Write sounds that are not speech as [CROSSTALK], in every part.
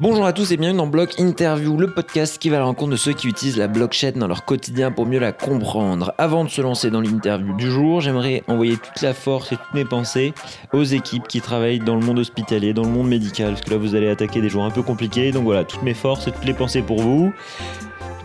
Bonjour à tous et bienvenue dans Block Interview, le podcast qui va à la rencontre de ceux qui utilisent la blockchain dans leur quotidien pour mieux la comprendre. Avant de se lancer dans l'interview du jour, j'aimerais envoyer toute la force et toutes mes pensées aux équipes qui travaillent dans le monde hospitalier, dans le monde médical, parce que là vous allez attaquer des jours un peu compliqués, donc voilà, toutes mes forces et toutes les pensées pour vous.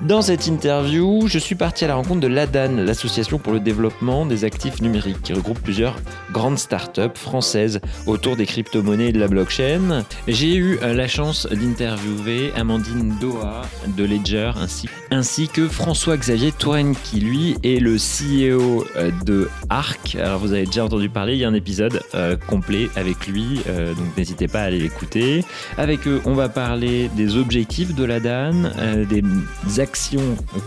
Dans cette interview, je suis parti à la rencontre de l'ADAN, l'association pour le développement des actifs numériques, qui regroupe plusieurs grandes startups françaises autour des crypto-monnaies et de la blockchain. J'ai eu euh, la chance d'interviewer Amandine Doha de Ledger ainsi, ainsi que François-Xavier Touraine, qui lui est le CEO euh, de Arc. Alors vous avez déjà entendu parler, il y a un épisode euh, complet avec lui, donc n'hésitez pas à aller l'écouter. Avec eux, on va parler des objectifs de l'ADAN, euh, des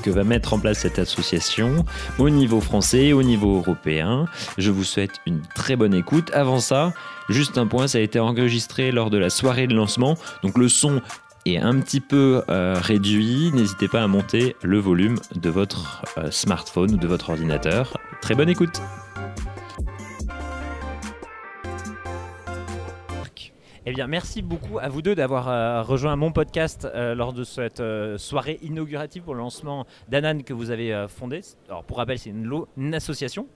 que va mettre en place cette association au niveau français, au niveau européen. Je vous souhaite une très bonne écoute. Avant ça, juste un point, ça a été enregistré lors de la soirée de lancement, donc le son est un petit peu euh, réduit. N'hésitez pas à monter le volume de votre euh, smartphone ou de votre ordinateur. Très bonne écoute. Eh bien, merci beaucoup à vous deux d'avoir euh, rejoint mon podcast euh, lors de cette euh, soirée inaugurative pour le lancement d'Anan que vous avez fondé. Alors, pour rappel, c'est une, association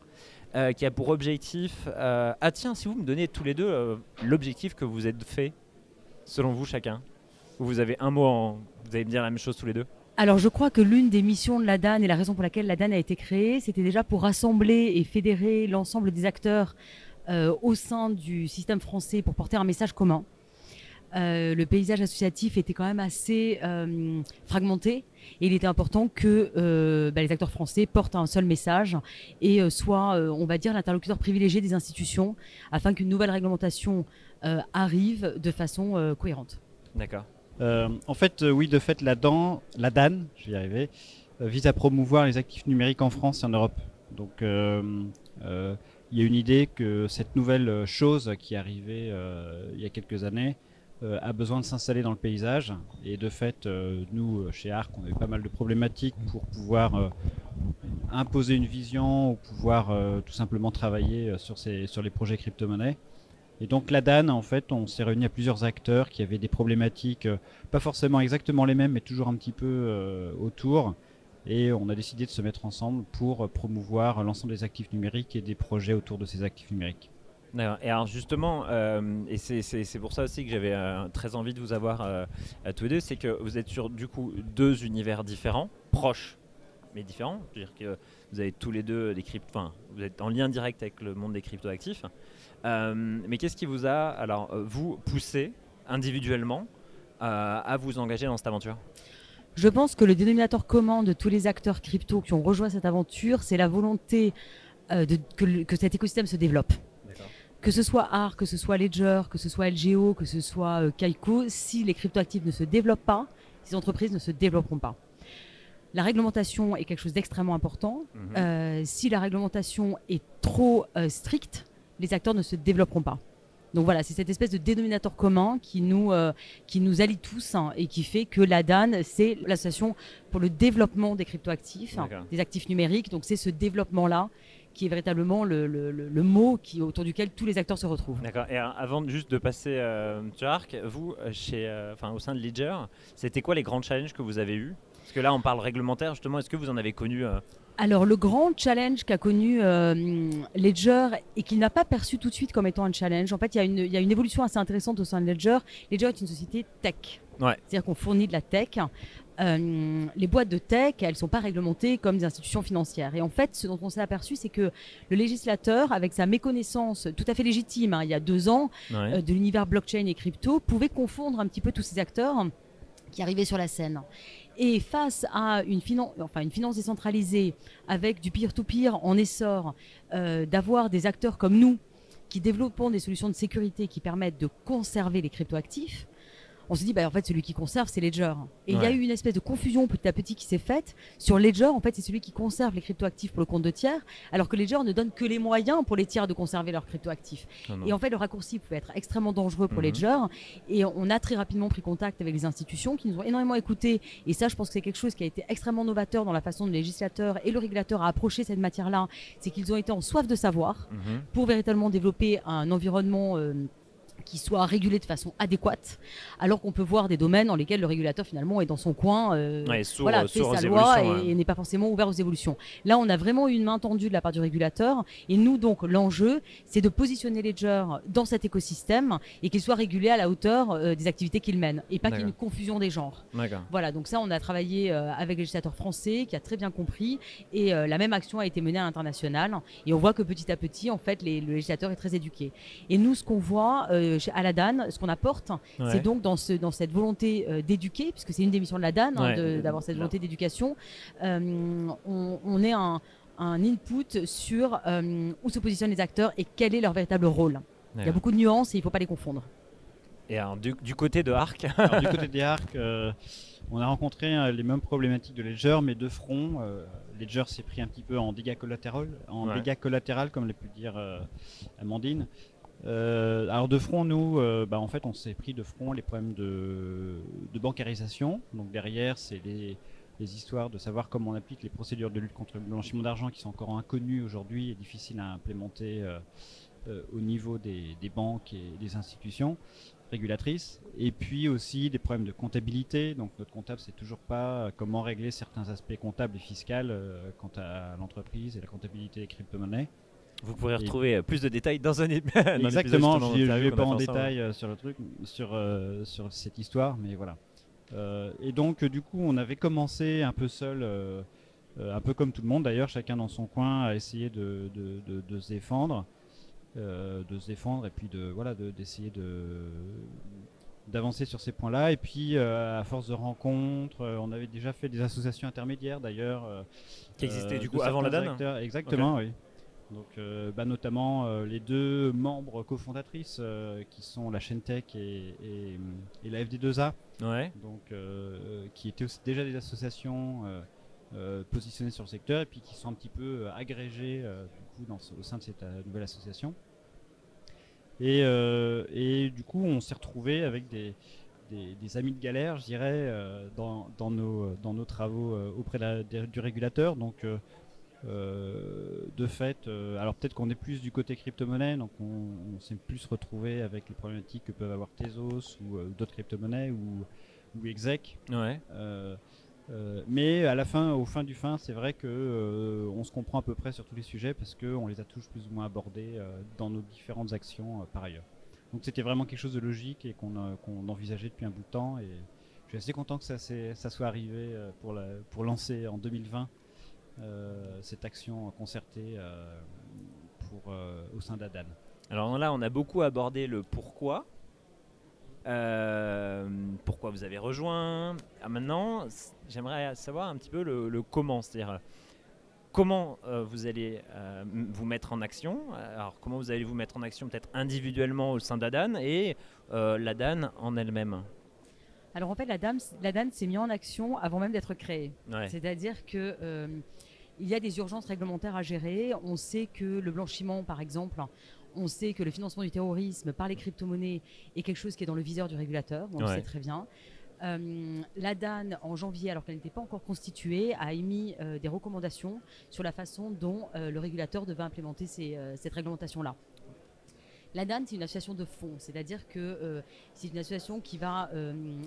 qui a pour objectif. ah, tiens, si vous me donnez tous les deux l'objectif que vous êtes fait, selon vous chacun. Ou vous avez un mot en. Vous allez me dire la même chose tous les deux? Alors, je crois que l'une des missions de la DAN et la raison pour laquelle la DAN a été créée, c'était déjà pour rassembler et fédérer l'ensemble des acteurs au sein du système français pour porter un message commun. Euh, le paysage associatif était quand même assez euh, fragmenté et il était important que euh, bah, les acteurs français portent un seul message et euh, soient, euh, on va dire, l'interlocuteur privilégié des institutions afin qu'une nouvelle réglementation euh, arrive de façon euh, cohérente. D'accord. Euh, en fait, euh, oui, de fait, la, DAN, la DAN, je vais y arriver, euh, vise à promouvoir les actifs numériques en France et en Europe. Donc, euh, euh, il y a une idée que cette nouvelle euh, chose qui est arrivée euh, il y a quelques années euh, a besoin de s'installer dans le paysage. Et de fait, nous, chez ARC, on a eu pas mal de problématiques pour pouvoir imposer une vision ou pouvoir tout simplement travailler sur, sur les projets crypto-monnaies. Et donc la DAN, en fait, on s'est réunis à plusieurs acteurs qui avaient des problématiques, pas forcément exactement les mêmes, mais toujours un petit peu autour. Et on a décidé de se mettre ensemble pour promouvoir l'ensemble des actifs numériques et des projets autour de ces actifs numériques. Et alors justement, euh, et c'est- pour ça aussi que j'avais euh, très envie de vous avoir euh, à tous les deux, c'est que vous êtes sur du coup deux univers différents, proches mais différents. C'est-à-dire que vous avez tous les deux des crypto, enfin, vous êtes en lien direct avec le monde des cryptoactifs. Mais qu'est-ce qui vous a, alors vous poussé individuellement à vous engager dans cette aventure? Je pense que le dénominateur commun de tous les acteurs crypto qui ont rejoint cette aventure, c'est la volonté euh, de, que, cet écosystème se développe. Que ce soit ARC, que ce soit Ledger, que ce soit LGO, que ce soit euh, Kaiko, si les cryptoactifs ne se développent pas, ces entreprises ne se développeront pas. La réglementation est quelque chose d'extrêmement important. Mhm. Euh, si la réglementation est trop euh, stricte, les acteurs ne se développeront pas. Donc voilà, c'est cette espèce de dénominateur commun qui nous, euh, qui nous allie tous hein, et qui fait que la DAN, c'est l'association pour le développement des cryptoactifs, hein, des actifs numériques. Donc c'est ce développement-là qui est véritablement le, le- le- le mot qui, autour duquel tous les acteurs se retrouvent. D'accord. Et alors, avant juste de passer euh, Arc, vous, euh, chez, euh, enfin, au sein de Ledger, c'était quoi les grands challenges que vous avez eus? Parce que là, on parle réglementaire, justement. Est-ce que vous en avez connu euh, Alors le grand challenge qu'a connu euh, Ledger et qu'il n'a pas perçu tout de suite comme étant un challenge, en fait il y, a une- il y a une évolution assez intéressante au sein de Ledger. Ledger est une société tech. Ouais. C'est-à-dire qu'on fournit de la tech. Euh, les boîtes de tech, elles sont pas réglementées comme des institutions financières. Et en fait, ce dont on s'est aperçu, c'est que le législateur, avec sa méconnaissance tout à fait légitime, hein, il y a deux ans, ouais. euh, de l'univers blockchain et crypto, pouvait confondre un petit peu tous ces acteurs qui arrivaient sur la scène. Et face à une, finan- enfin, une finance décentralisée avec du peer-to-peer en essor, euh, d'avoir des acteurs comme nous qui développons des solutions de sécurité qui permettent de conserver les cryptoactifs, on se dit, bah, en fait, celui qui conserve, c'est Ledger. Et il y a eu une espèce de confusion petit à petit qui s'est faite sur Ledger. En fait, c'est celui qui conserve les cryptoactifs pour le compte de tiers, alors que Ledger ne donne que les moyens pour les tiers de conserver leurs cryptoactifs. Non. Et en fait, le raccourci pouvait être extrêmement dangereux pour Mhm. Ledger. Et on a très rapidement pris contact avec les institutions qui nous ont énormément écoutés. Et ça, je pense que c'est quelque chose qui a été extrêmement novateur dans la façon dont le législateur et le régulateur a approché cette matière-là. C'est qu'ils ont été en soif de savoir Mhm. pour véritablement développer un environnement euh, qui soit régulé de façon adéquate, alors qu'on peut voir des domaines dans lesquels le régulateur finalement est dans son coin, euh, Ouais, sourd- voilà, fait sourd aux sa loi et, n'est pas forcément ouvert aux évolutions. Là, on a vraiment eu une main tendue de la part du régulateur, et nous donc l'enjeu, c'est de positionner Ledger dans cet écosystème et qu'il soit régulé à la hauteur euh, des activités qu'il mène, et pas qu'il y ait une confusion des genres. Voilà, donc ça, on a travaillé euh, avec le législateur français qui a très bien compris et euh, la même action a été menée à l'international. Et on voit que petit à petit, en fait, les- le législateur est très éduqué. Et nous, ce qu'on voit euh, à la DAN, ce qu'on apporte, Ouais. c'est donc dans, ce, dans cette volonté euh, d'éduquer, puisque c'est une des missions de la DAN, hein, Ouais. de- d'avoir cette volonté d'éducation, euh, on, on est un, un input sur euh, où se positionnent les acteurs et quel est leur véritable rôle. Il y a beaucoup de nuances et il ne faut pas les confondre. Et alors, du, du côté de Arc, [LAUGHS] Alors, du côté des euh, on a rencontré euh, les mêmes problématiques de Ledger, mais de front. Euh, Ledger s'est pris un petit peu en dégâts collatéraux, en Ouais. dégâts collatéral, comme l'a pu dire euh, Amandine. Euh, alors de front, nous, euh, bah, en fait, on s'est pris de front les problèmes de, de bancarisation. Donc derrière, c'est les, histoires de savoir comment on applique les procédures de lutte contre le blanchiment d'argent qui sont encore inconnues aujourd'hui et difficiles à implémenter euh, au niveau des, banques et des institutions régulatrices. Et puis aussi des problèmes de comptabilité. Donc notre comptable sait toujours pas comment régler certains aspects comptables et fiscaux quant à l'entreprise et la comptabilité des crypto-monnaies. Vous pourrez Et- retrouver euh, plus de détails dans un, ép- [LAUGHS] dans l'épisode Exactement, je ne vais pas en détail euh, sur le truc, sur, euh, sur cette histoire, mais voilà. Euh, et donc, du coup, on avait commencé un peu seul, euh, un peu comme tout le monde d'ailleurs, chacun dans son coin, à essayer de, de, de- de se défendre, de se défendre, et puis de voilà, de- d'essayer de d'avancer sur ces points-là. Et puis, euh, à force de rencontres, euh, on avait déjà fait des associations intermédiaires d'ailleurs. euh, Qui existaient, du coup, avant la DAN. Exactement, oui. Donc, euh, bah, notamment euh, les deux membres cofondatrices euh, qui sont la chaîne Tech et, et, et la FD2A, Ouais. donc, qui étaient aussi déjà des associations positionnées sur le secteur et puis qui sont un petit peu agrégées du coup, dans au sein de cette nouvelle association. Et, et du coup, on s'est retrouvé avec des, des, des amis de galère, je dirais, dans, dans, nos, dans nos travaux auprès de la- du régulateur. Donc, euh, de fait, euh, alors peut-être qu'on est plus du côté crypto-monnaie, donc on, on s'est plus retrouvé avec les problématiques que peuvent avoir Tezos ou euh, d'autres crypto-monnaies ou, ou Exec. Ouais. Mais à la fin, au fin du fin, c'est vrai que on se comprend à peu près sur tous les sujets parce qu'on les a tous plus ou moins abordés dans nos différentes actions par ailleurs. Donc c'était vraiment quelque chose de logique et qu'on envisageait depuis un bout de temps et je suis assez content que ça, soit arrivé pour, la, pour lancer en 2020 euh, cette action concertée euh, pour, euh, au sein d'Adan. Alors là, on a beaucoup abordé le pourquoi. Euh, pourquoi vous avez rejoint. Ah, maintenant, j'aimerais savoir un petit peu le, le comment, c'est-à-dire euh, comment euh, vous allez euh, vous mettre en action. Alors, comment vous allez vous mettre en action peut-être individuellement au sein d'Adan et euh, la DAN en elle-même. Alors en fait, la, la DAN s'est mise en action avant même d'être créée. Ouais. C'est-à-dire que euh, il y a des urgences réglementaires à gérer. On sait que le blanchiment, par exemple, on sait que le financement du terrorisme par les crypto-monnaies est quelque chose qui est dans le viseur du régulateur. On le sait très bien. Euh, la DAN, en janvier, alors qu'elle n'était pas encore constituée, a émis euh, des recommandations sur la façon dont euh, le régulateur devait implémenter ces, cette réglementation-là. La DAN, c'est une association de fonds, c'est-à-dire que c'est une association qui va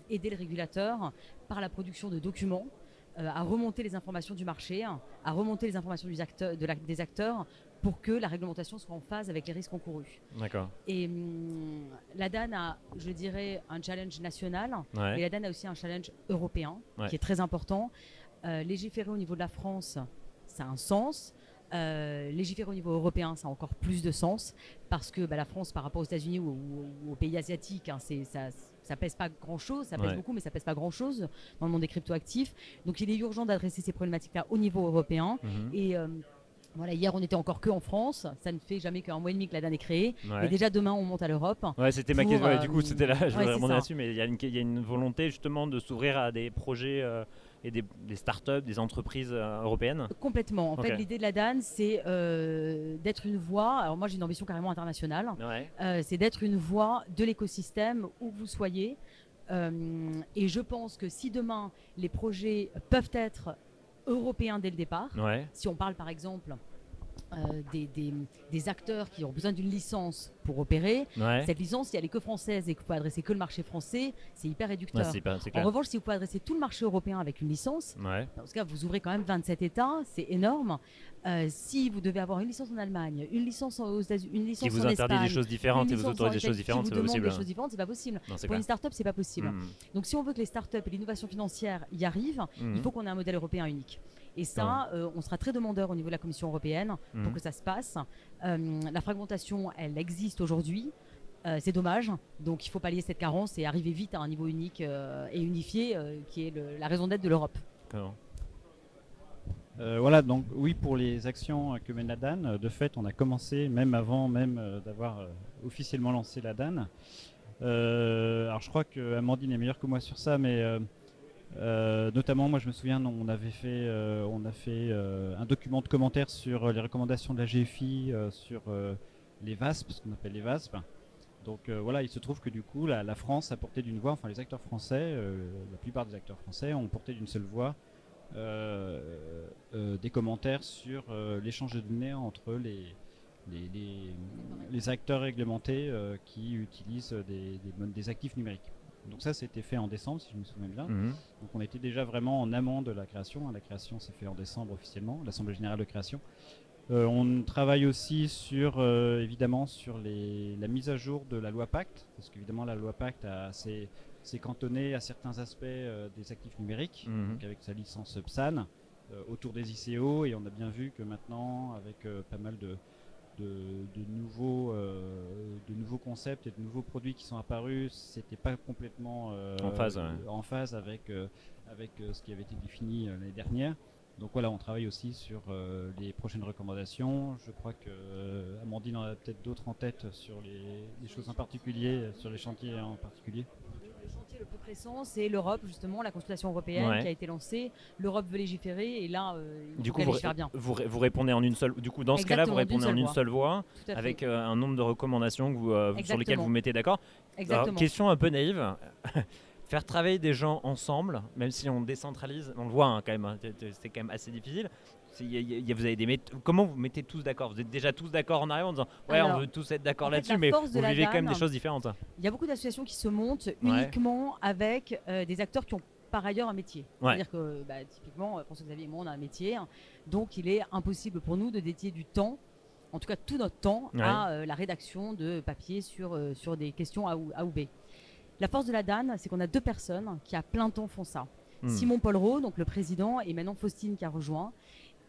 aider le régulateur par la production de documents à remonter les informations du marché, à remonter les informations des acteurs, de la- des acteurs pour que la réglementation soit en phase avec les risques encourus. D'accord. Et hum, la DAN a, je dirais, un challenge national, Ouais. mais la DAN a aussi un challenge européen Ouais. qui est très important. Euh, légiférer au niveau de la France, ça a un sens. Euh, légiférer au niveau européen, ça a encore plus de sens parce que bah, la France, par rapport aux États-Unis ou, ou- ou aux pays asiatiques, hein, c'est, ça, ça pèse pas grand-chose, ça pèse Ouais. beaucoup, mais ça pèse pas grand-chose dans le monde des cryptoactifs. Donc il est urgent d'adresser ces problématiques-là au niveau européen. Mhm. Et euh, voilà, hier on était encore que en France, ça ne fait jamais qu'un mois et demi que la DAN est créée. Ouais. Et déjà demain on monte à l'Europe. Ouais, c'était ma question. ouais, euh, du coup, c'était là, je ouais, là-dessus, mais il y, a une- il y a une volonté justement de s'ouvrir à des projets euh, et des, des startups, des entreprises euh, européennes. Complètement. En fait, l'idée de la DAN, c'est euh, d'être une voix. Alors moi, j'ai une ambition carrément internationale. Ouais. Euh, c'est d'être une voix de l'écosystème où vous soyez. Euh, et je pense que si demain les projets peuvent être européens dès le départ, Ouais. si on parle par exemple des, des- des acteurs qui ont besoin d'une licence pour opérer. Ouais. Cette licence, si elle est que française et que vous pouvez adresser que le marché français, c'est hyper réducteur. en revanche, si vous pouvez adresser tout le marché européen avec une licence, Ouais. dans ce cas, vous ouvrez quand même 27 États, c'est énorme. Euh, si vous devez avoir une licence en Allemagne, une licence aux États-Unis, une licence Qui vous en interdit Espagne, des choses différentes et vous autorise des choses différentes, c'est pas possible. des choses différentes, c'est pas possible. Non, Pour une start-up, c'est pas possible. Mhm. Donc, si on veut que les start-up et l'innovation financière y arrivent, il faut qu'on ait un modèle européen unique. Et ça, euh, on sera très demandeur au niveau de la Commission européenne pour Mhm. que ça se passe. Euh, la fragmentation, elle existe aujourd'hui. Euh, c'est dommage. Donc, il faut pallier cette carence et arriver vite à un niveau unique et unifié, qui est le- la raison d'être de l'Europe. Voilà, donc oui, pour les actions que mène la DAN, de fait, on a commencé, même avant même d'avoir officiellement lancé la DAN. Alors je crois que Amandine est meilleure que moi sur ça, mais euh, notamment, moi je me souviens, on avait fait, euh, a fait euh, un document de commentaires sur les recommandations de la GFI, sur les VASP, ce qu'on appelle les VASP. Donc voilà, il se trouve que du coup, la, France a porté d'une voix, enfin les acteurs français, la plupart des acteurs français ont porté d'une seule voix des commentaires sur l'échange de données entre les, acteurs réglementés qui utilisent des actifs numériques. Donc ça, c'était fait en décembre, si je me souviens bien. Mhm. Donc on était déjà vraiment en amont de la création. La création s'est fait en décembre officiellement, l'Assemblée générale de création. Euh, on travaille aussi sur, euh, évidemment, sur les, la mise à jour de la loi Pacte, parce qu'évidemment la loi Pacte a- s'est cantonnée à certains aspects euh, des actifs numériques, Mhm. donc avec sa licence PSAN, autour des ICO, et on a bien vu que maintenant, avec pas mal de, de, de nouveaux, euh, de nouveaux concepts et de nouveaux produits qui sont apparus, c'était pas complètement euh, En phase, ouais. en phase avec, euh, avec ce qui avait été défini l'année dernière. Donc voilà, on travaille aussi sur les prochaines recommandations. Je crois que Amandine en a peut-être d'autres en tête sur les, les choses en particulier, sur les chantiers en particulier. Le plus pressant, c'est l'Europe, justement, la consultation européenne Ouais. qui a été lancée. L'Europe veut légiférer et là, euh, il Du faut coup, vous, bien. vous, ré- vous répondez en une seule. Du coup, dans ce cas-là, vous répondez en une seule voix, avec euh, un nombre de recommandations que vous, euh, sur lesquelles vous mettez d'accord. Question un peu naïve. Faire travailler des gens ensemble, même si on décentralise, on le voit hein, quand même, hein, c'est- quand même assez difficile. Y a- y a- vous avez des Comment vous mettez tous d'accord? Vous êtes déjà tous d'accord en arrière en disant Ouais, on veut tous être d'accord en fait, là-dessus, mais vous vivez quand même des choses différentes. Il y a beaucoup d'associations qui se montent Ouais. uniquement avec euh, des acteurs qui ont par ailleurs un métier. Ouais. C'est-à-dire que bah, typiquement, euh, François-Xavier et moi, on a un métier. hein. donc il est impossible pour nous de dédier du temps, en tout cas tout notre temps, Ouais. à euh, la rédaction de papiers sur, euh, sur des questions A ou, A ou B. La force de la DAN, c'est qu'on a deux personnes qui à plein temps font ça. Hmm. Simon Polreau, donc le président, et maintenant Faustine qui a rejoint.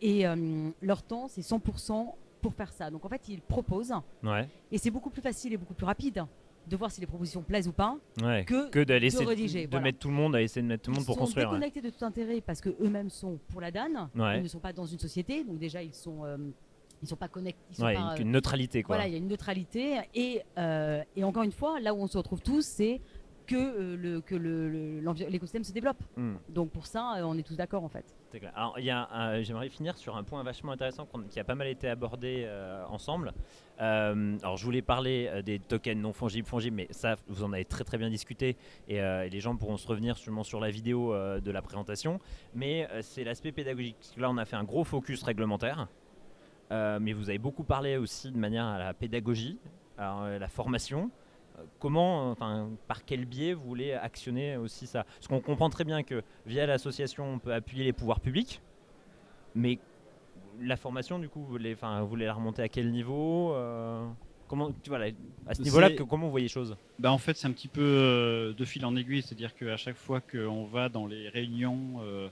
Et euh, leur temps, c'est 100% pour faire ça. Donc en fait, ils proposent, Ouais, et c'est beaucoup plus facile et beaucoup plus rapide de voir si les propositions plaisent ou pas, ouais. que, Que de rédiger, de voilà. mettre tout le monde à essayer de mettre tout le monde ils pour sont construire. ouais. déconnectés de tout intérêt parce que eux-mêmes sont pour la DAN. Ouais. Ils ne sont pas dans une société, donc déjà ils sont euh, ils sont pas connectés. Ils sont Ouais, pas, une euh, neutralité quoi. voilà, il y a une neutralité et euh, et encore une fois, là où on se retrouve tous, c'est que euh, le que le- le- l'envi- l'écosystème se développe. Hmm. Donc pour ça, euh, on est tous d'accord en fait. C'est clair. Alors, il y a un- j'aimerais finir sur un point vachement intéressant qui a pas mal été abordé euh, ensemble. Euh, alors, je voulais parler euh, des tokens non fongibles, fongibles, mais ça, vous en avez très très bien discuté et, euh, et les gens pourront se revenir sûrement sur la vidéo euh, de la présentation. Mais euh, c'est l'aspect pédagogique. Là, on a fait un gros focus réglementaire, Euh, mais vous avez beaucoup parlé aussi de manière à la pédagogie, à euh, la formation. Comment, enfin, par quel biais vous voulez actionner aussi ça? Parce qu'on comprend très bien que via l'association, on peut appuyer les pouvoirs publics, mais la formation, du coup, vous voulez, enfin, vous voulez la remonter à quel niveau euh, Comment, tu vois, là, à ce niveau-là, que- comment vous voyez les choses? Bah en fait, c'est un petit peu euh, de fil en aiguille, c'est-à-dire qu'à chaque fois qu'on va dans les réunions euh,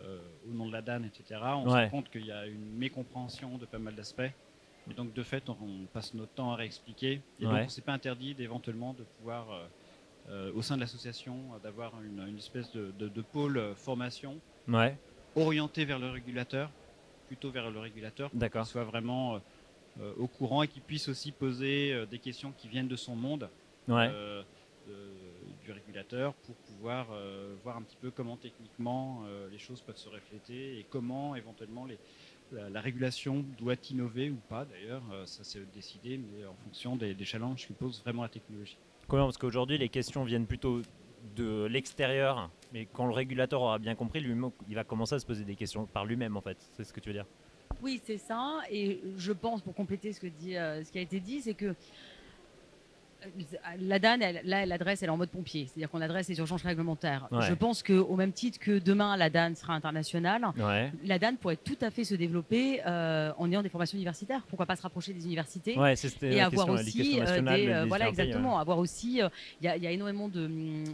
euh, au nom de la DAN, etc., on Ouais. se rend compte qu'il y a une mécompréhension de pas mal d'aspects. Et donc, de fait, on, on passe notre temps à réexpliquer. Et Ouais. donc, on s'est pas interdit d'éventuellement de pouvoir, euh, euh, au sein de l'association, euh, d'avoir une, une espèce de, de- de pôle formation Ouais, orienté vers le régulateur, plutôt vers le régulateur, pour qu'il soit vraiment euh, au courant et qu'il puisse aussi poser euh, des questions qui viennent de son monde ouais, de- du régulateur pour pouvoir voir un petit peu comment techniquement les choses peuvent se refléter et comment éventuellement les, la, la régulation doit innover ou pas d'ailleurs, euh, ça c'est décidé, mais en fonction des, des challenges que pose vraiment la technologie. Comment Parce qu'aujourd'hui, les questions viennent plutôt de l'extérieur, mais quand le régulateur aura bien compris, lui il va commencer à se poser des questions par lui-même, en fait. C'est ce que tu veux dire? Oui, c'est ça. Et je pense, pour compléter ce, que dit, euh, ce qui a été dit, c'est que la DAN, elle, là, elle adresse, elle est en mode pompier, c'est-à-dire qu'on adresse les urgences réglementaires. Ouais. Je pense qu'au même titre que demain, la DAN sera internationale, Ouais. la DAN pourrait tout à fait se développer euh, en ayant des formations universitaires. Pourquoi pas se rapprocher des universités Ouais, et la avoir question, aussi euh, nationale des, de euh, voilà l'histoire pays, exactement avoir aussi euh, il y, a- il y a énormément de,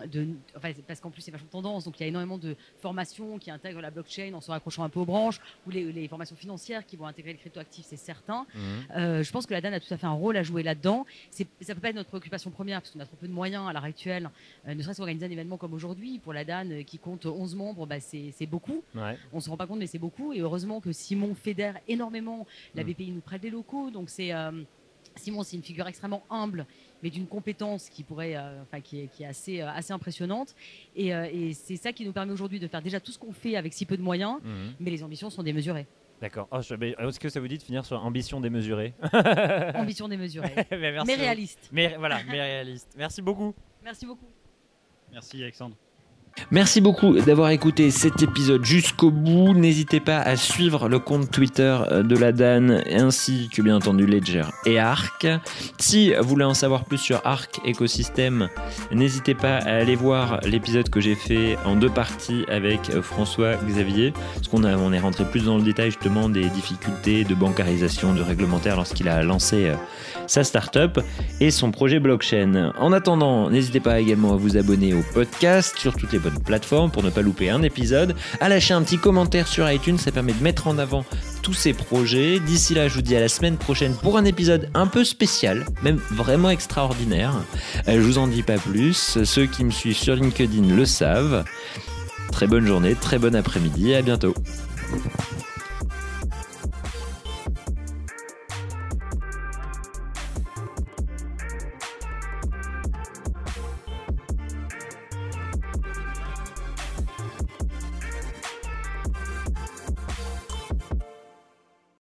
de enfin, c'est parce qu'en plus c'est vachement tendance donc il y a énormément de formations qui intègrent la blockchain en se raccrochant un peu aux branches ou les, les formations financières qui vont intégrer le cryptoactif c'est certain euh, je pense que la DAN a tout à fait un rôle à jouer là-dedans. Ça peut pas être notre préoccupation première parce qu'on a trop peu de moyens à l'heure actuelle. Euh, ne serait-ce qu'organiser un événement comme aujourd'hui pour la DAN euh, qui compte 11 membres, bah, c'est, beaucoup. Ouais. On se rend pas compte, mais c'est beaucoup. Et heureusement que Simon fédère énormément. La Mm. BPI nous prête des locaux, donc c'est euh, Simon, c'est une figure extrêmement humble, mais d'une compétence qui pourrait, euh, enfin, qui est, qui est assez, euh, assez impressionnante. Et, euh, et c'est ça qui nous permet aujourd'hui de faire déjà tout ce qu'on fait avec si peu de moyens, Mhm. mais les ambitions sont démesurées. D'accord. Oh, je- mais Est-ce que ça vous dit de finir sur ambition démesurée [LAUGHS] Ambition démesurée, [LAUGHS] Mais merci mais beaucoup. réaliste. Mais voilà, mais réaliste. Merci beaucoup. Merci beaucoup. Merci Alexandre. Merci beaucoup d'avoir écouté cet épisode jusqu'au bout. N'hésitez pas à suivre le compte Twitter euh, de la Dan ainsi que bien entendu Ledger et Arc. Si vous voulez en savoir plus sur Arc écosystème, n'hésitez pas à aller voir l'épisode que j'ai fait en deux parties avec François Xavier, parce qu'on est rentré plus dans le détail justement des difficultés de bancarisation, de réglementaire lorsqu'il a lancé euh, sa startup et son projet blockchain. En attendant, n'hésitez pas également à vous abonner au podcast sur toutes les bonnes plateformes pour ne pas louper un épisode, à lâcher un petit commentaire sur iTunes, ça permet de mettre en avant tous ces projets. D'ici là, je vous dis à la semaine prochaine pour un épisode un peu spécial, même vraiment extraordinaire. Euh, Je vous en dis pas plus, ceux qui me suivent sur LinkedIn le savent. Très bonne journée, très bon après-midi, à bientôt.